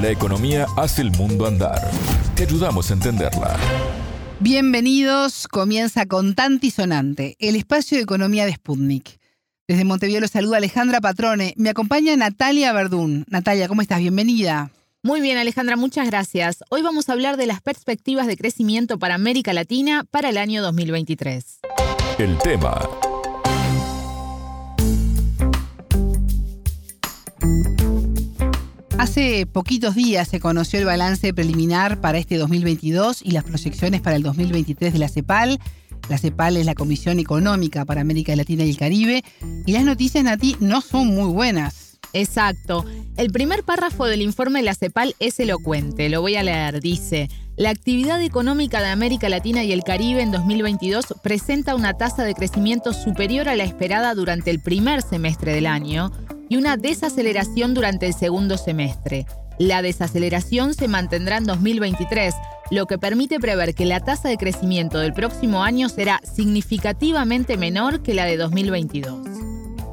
La economía hace el mundo andar. Te ayudamos a entenderla. Bienvenidos, comienza con Tanti Sonante, el espacio de economía de Sputnik. Desde Montevideo los saluda Alejandra Patrone. Me acompaña Natalia Verdún. Natalia, ¿cómo estás? Bienvenida. Muy bien, Alejandra, muchas gracias. Hoy vamos a hablar de las perspectivas de crecimiento para América Latina para el año 2023. El tema Hace poquitos días se conoció el balance preliminar para este 2022 y las proyecciones para el 2023 de la CEPAL. La CEPAL es la Comisión Económica para América Latina y el Caribe. Y las noticias, Nati, no son muy buenas. Exacto. El primer párrafo del informe de la CEPAL es elocuente. Lo voy a leer. Dice, la actividad económica de América Latina y el Caribe en 2022 presenta una tasa de crecimiento superior a la esperada durante el primer semestre del año y una desaceleración durante el segundo semestre. La desaceleración se mantendrá en 2023, lo que permite prever que la tasa de crecimiento del próximo año será significativamente menor que la de 2022.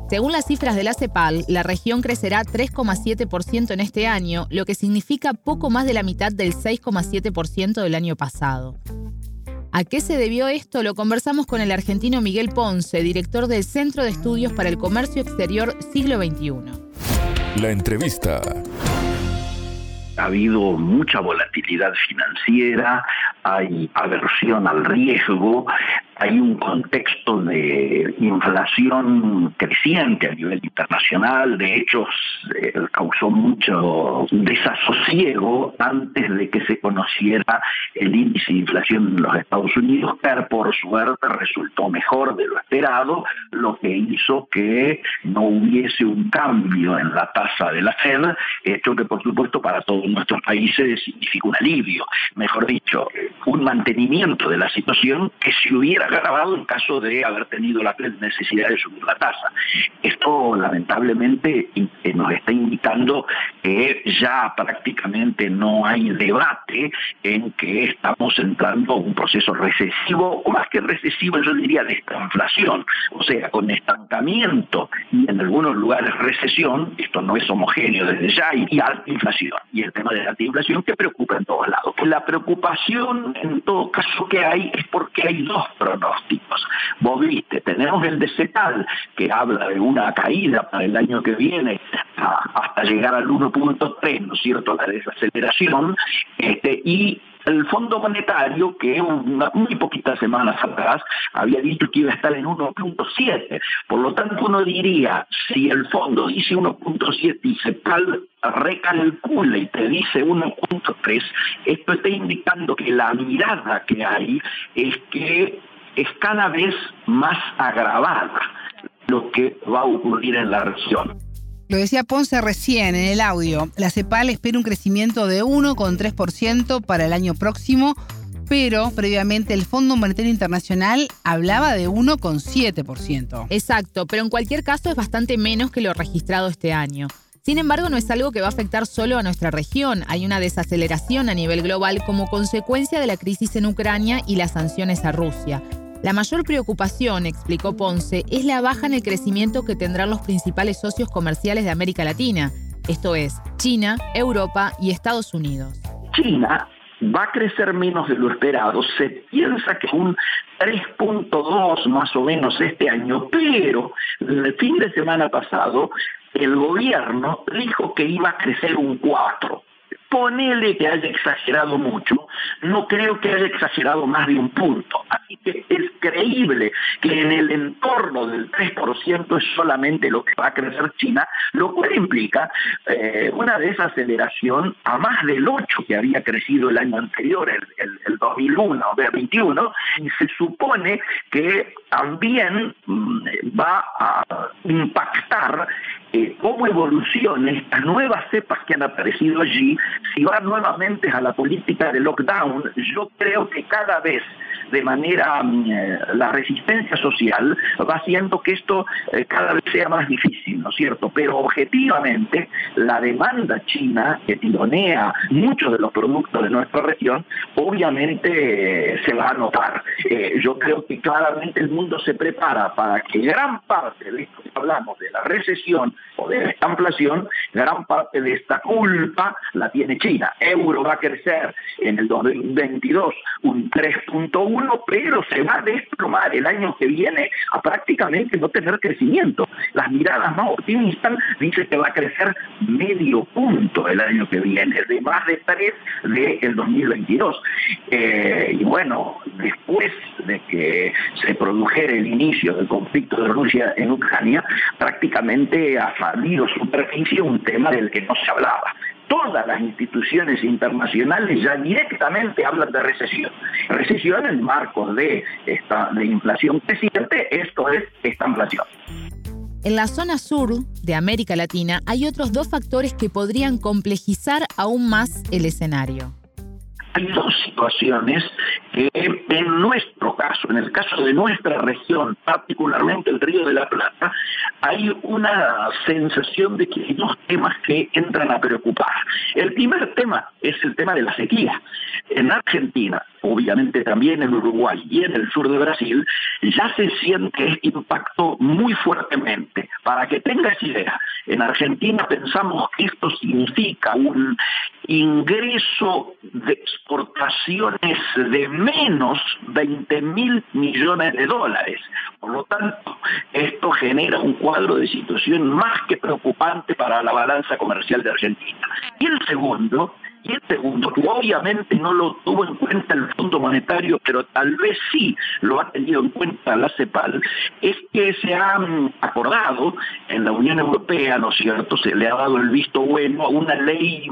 Según las cifras de la CEPAL, la región crecerá 3,7% en este año, lo que significa poco más de la mitad del 6,7% del año pasado. ¿A qué se debió esto? Lo conversamos con el argentino Miguel Ponce, director del Centro de Estudios para el Comercio Exterior Siglo XXI. La entrevista ha habido mucha volatilidad financiera, hay aversión al riesgo, hay un contexto de inflación creciente a nivel internacional, de hecho eh, causó mucho desasosiego antes de que se conociera el índice de inflación en los Estados Unidos, que por suerte resultó mejor de lo esperado, lo que hizo que no hubiese un cambio en la tasa de la Fed, hecho que por supuesto para todos nuestros países significa un alivio, mejor dicho, un mantenimiento de la situación que si hubiera en caso de haber tenido la necesidad de subir la tasa. Esto lamentablemente nos está indicando que ya prácticamente no hay debate en que estamos entrando a un proceso recesivo, o más que recesivo, yo diría de esta inflación, o sea, con estancamiento y en algunos lugares recesión, esto no es homogéneo desde ya, y alta inflación. Y el tema de la alta inflación que preocupa en todos lados. La preocupación en todo caso que hay es porque hay dos pronósticos. Vos viste, tenemos el de CETAL, que habla de una caída para el año que viene hasta llegar al 1.3, ¿no es cierto?, la desaceleración, este, y el Fondo Monetario, que muy poquitas semanas atrás había dicho que iba a estar en 1.7. Por lo tanto, uno diría, si el fondo dice 1.7 y CEPAL recalcula y te dice 1.3, esto está indicando que la mirada que hay es que es cada vez más agravada lo que va a ocurrir en la región. Lo decía Ponce recién en el audio, la CEPAL espera un crecimiento de 1,3% para el año próximo, pero previamente el Fondo Monetario Internacional hablaba de 1,7%. Exacto, pero en cualquier caso es bastante menos que lo registrado este año. Sin embargo, no es algo que va a afectar solo a nuestra región. Hay una desaceleración a nivel global como consecuencia de la crisis en Ucrania y las sanciones a Rusia. La mayor preocupación, explicó Ponce, es la baja en el crecimiento que tendrán los principales socios comerciales de América Latina, esto es, China, Europa y Estados Unidos. China va a crecer menos de lo esperado. Se piensa que un 3.2 más o menos este año, pero el fin de semana pasado el gobierno dijo que iba a crecer un 4. Ponele que haya exagerado mucho, no creo que haya exagerado más de un punto. Así que es creíble que en el entorno del 3% es solamente lo que va a crecer China, lo cual implica eh, una desaceleración a más del 8 que había crecido el año anterior, el, el, 2001, 2021, y se supone que también mm, va a impactar eh, cómo evolucionan estas nuevas cepas que han aparecido allí, si van nuevamente a la política de lockdown, yo creo que cada vez de manera, mm, eh, la resistencia social va haciendo que esto eh, cada vez sea más difícil, ¿no es cierto? Pero objetivamente la demanda china que tironea muchos de los productos de nuestra región, obviamente se va a notar. yo creo que claramente el mundo se prepara para que gran parte de esto que hablamos de la recesión o de la inflación, gran parte de esta culpa la tiene China. Euro va a crecer en el 2022 un 3.1, pero se va a desplomar el año que viene a prácticamente no tener crecimiento. Las miradas más optimistas dicen que va a crecer medio punto el año que viene, de más de 3 del 2022. Eh, y bueno, después de que se produjera el inicio del conflicto de Rusia en Ucrania, prácticamente ha salido superficie un tema del que no se hablaba todas las instituciones internacionales ya directamente hablan de recesión. Recesión en marcos de, esta, de inflación creciente, esto es esta inflación. En la zona sur de América Latina hay otros dos factores que podrían complejizar aún más el escenario hay dos situaciones que en nuestro caso, en el caso de nuestra región, particularmente el Río de la Plata, hay una sensación de que hay dos temas que entran a preocupar. El primer tema es el tema de la sequía. En Argentina, obviamente también en Uruguay y en el sur de Brasil, ya se siente este impacto muy fuertemente. Para que tengas idea, en Argentina pensamos que esto significa un ingreso de exportaciones de menos 20 mil millones de dólares. Por lo tanto, esto genera un cuadro de situación más que preocupante para la balanza comercial de Argentina. Y el segundo y el segundo, que obviamente no lo tuvo en cuenta el Fondo Monetario, pero tal vez sí lo ha tenido en cuenta la CEPAL, es que se ha mm, acordado en la Unión Europea, ¿no es cierto?, se le ha dado el visto bueno a una ley,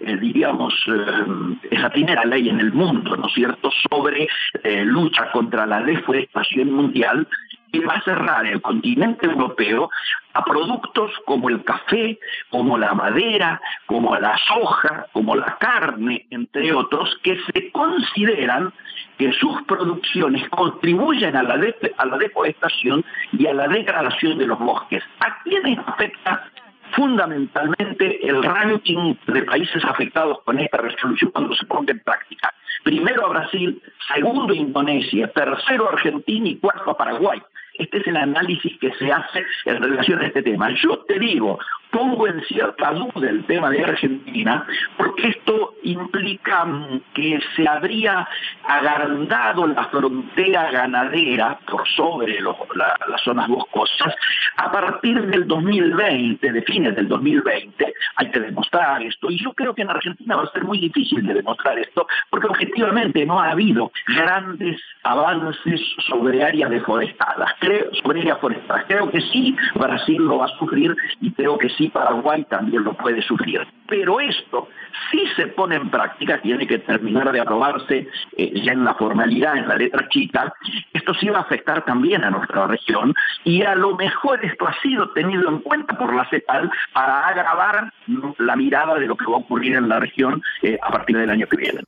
eh, diríamos, eh, es la primera ley en el mundo, ¿no es cierto?, sobre eh, lucha contra la deforestación mundial que va a cerrar el continente europeo a productos como el café, como la madera, como la soja, como la carne, entre otros, que se consideran que sus producciones contribuyen a la, a la deforestación y a la degradación de los bosques. ¿A quiénes afecta fundamentalmente el ranking de países afectados con esta resolución cuando se ponga en práctica. Primero a Brasil, segundo a Indonesia, tercero a Argentina y cuarto a Paraguay. Este es el análisis que se hace en relación a este tema. Yo te digo, pongo en cierta duda el tema de Argentina, porque esto implica que se habría agrandado la frontera ganadera por sobre las zonas boscosas a partir del 2020, de fines del 2020. Hay que demostrar esto, y yo creo que en Argentina va a ser muy difícil de demostrar esto, porque objetivamente no ha habido grandes avances sobre áreas deforestadas, creo, sobre áreas forestales. Creo que sí, Brasil lo va a sufrir y creo que sí Paraguay también lo puede sufrir. Pero esto, si se pone en práctica, tiene que terminar de aprobarse eh, ya en la formalidad, en la letra chica, esto sí va a afectar también a nuestra región y a lo mejor esto ha sido tenido en cuenta por la CEPAL para agravar la mirada de lo que va a ocurrir en la región eh, a partir del año que viene.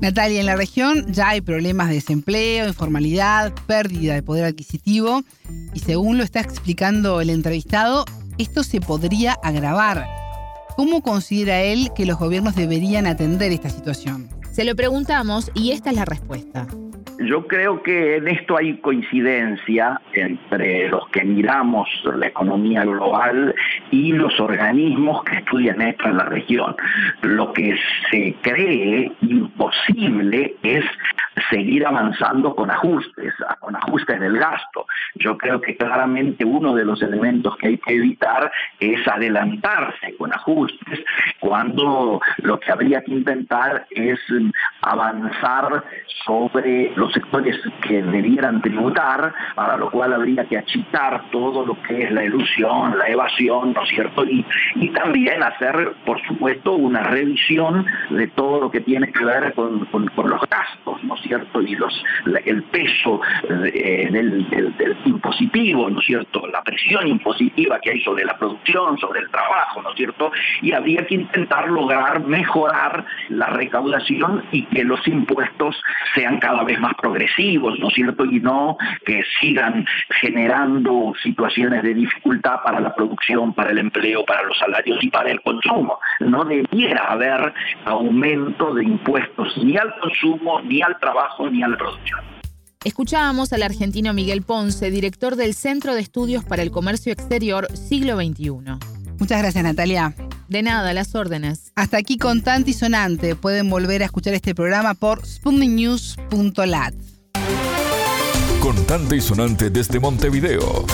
Natalia, en la región ya hay problemas de desempleo, informalidad, pérdida de poder adquisitivo y según lo está explicando el entrevistado, esto se podría agravar. ¿Cómo considera él que los gobiernos deberían atender esta situación? Se lo preguntamos y esta es la respuesta. Yo creo que en esto hay coincidencia entre los que miramos la economía global y los organismos que estudian esto en la región. Lo que se cree imposible es seguir avanzando con ajustes, con ajustes del gasto. Yo creo que claramente uno de los elementos que hay que evitar es adelantarse con ajustes cuando lo que habría que intentar es avanzar sobre los sectores que debieran tributar, para lo cual habría que achicar todo lo que es la ilusión, la evasión, ¿no es cierto? Y, y también hacer, por supuesto, una revisión de todo lo que tiene que ver con, con, los gastos, ¿no es cierto? Y los, el peso eh, del, impositivo, ¿no es cierto? La presión impositiva que hay sobre la producción, sobre el trabajo, ¿no es cierto? Y habría que intentar lograr mejorar la recaudación y que los impuestos sean cada vez más progresivos, ¿no es cierto? Y no que sigan generando situaciones de dificultad para la producción, para el empleo, para los salarios y para el consumo. No debiera haber aumento de impuestos ni al consumo, ni al trabajo, ni a la producción. Escuchábamos al argentino Miguel Ponce, director del Centro de Estudios para el Comercio Exterior Siglo XXI. Muchas gracias, Natalia. De nada, las órdenes. Hasta aquí Contante y Sonante. Pueden volver a escuchar este programa por sputniknews.lat. Contante y Sonante desde Montevideo.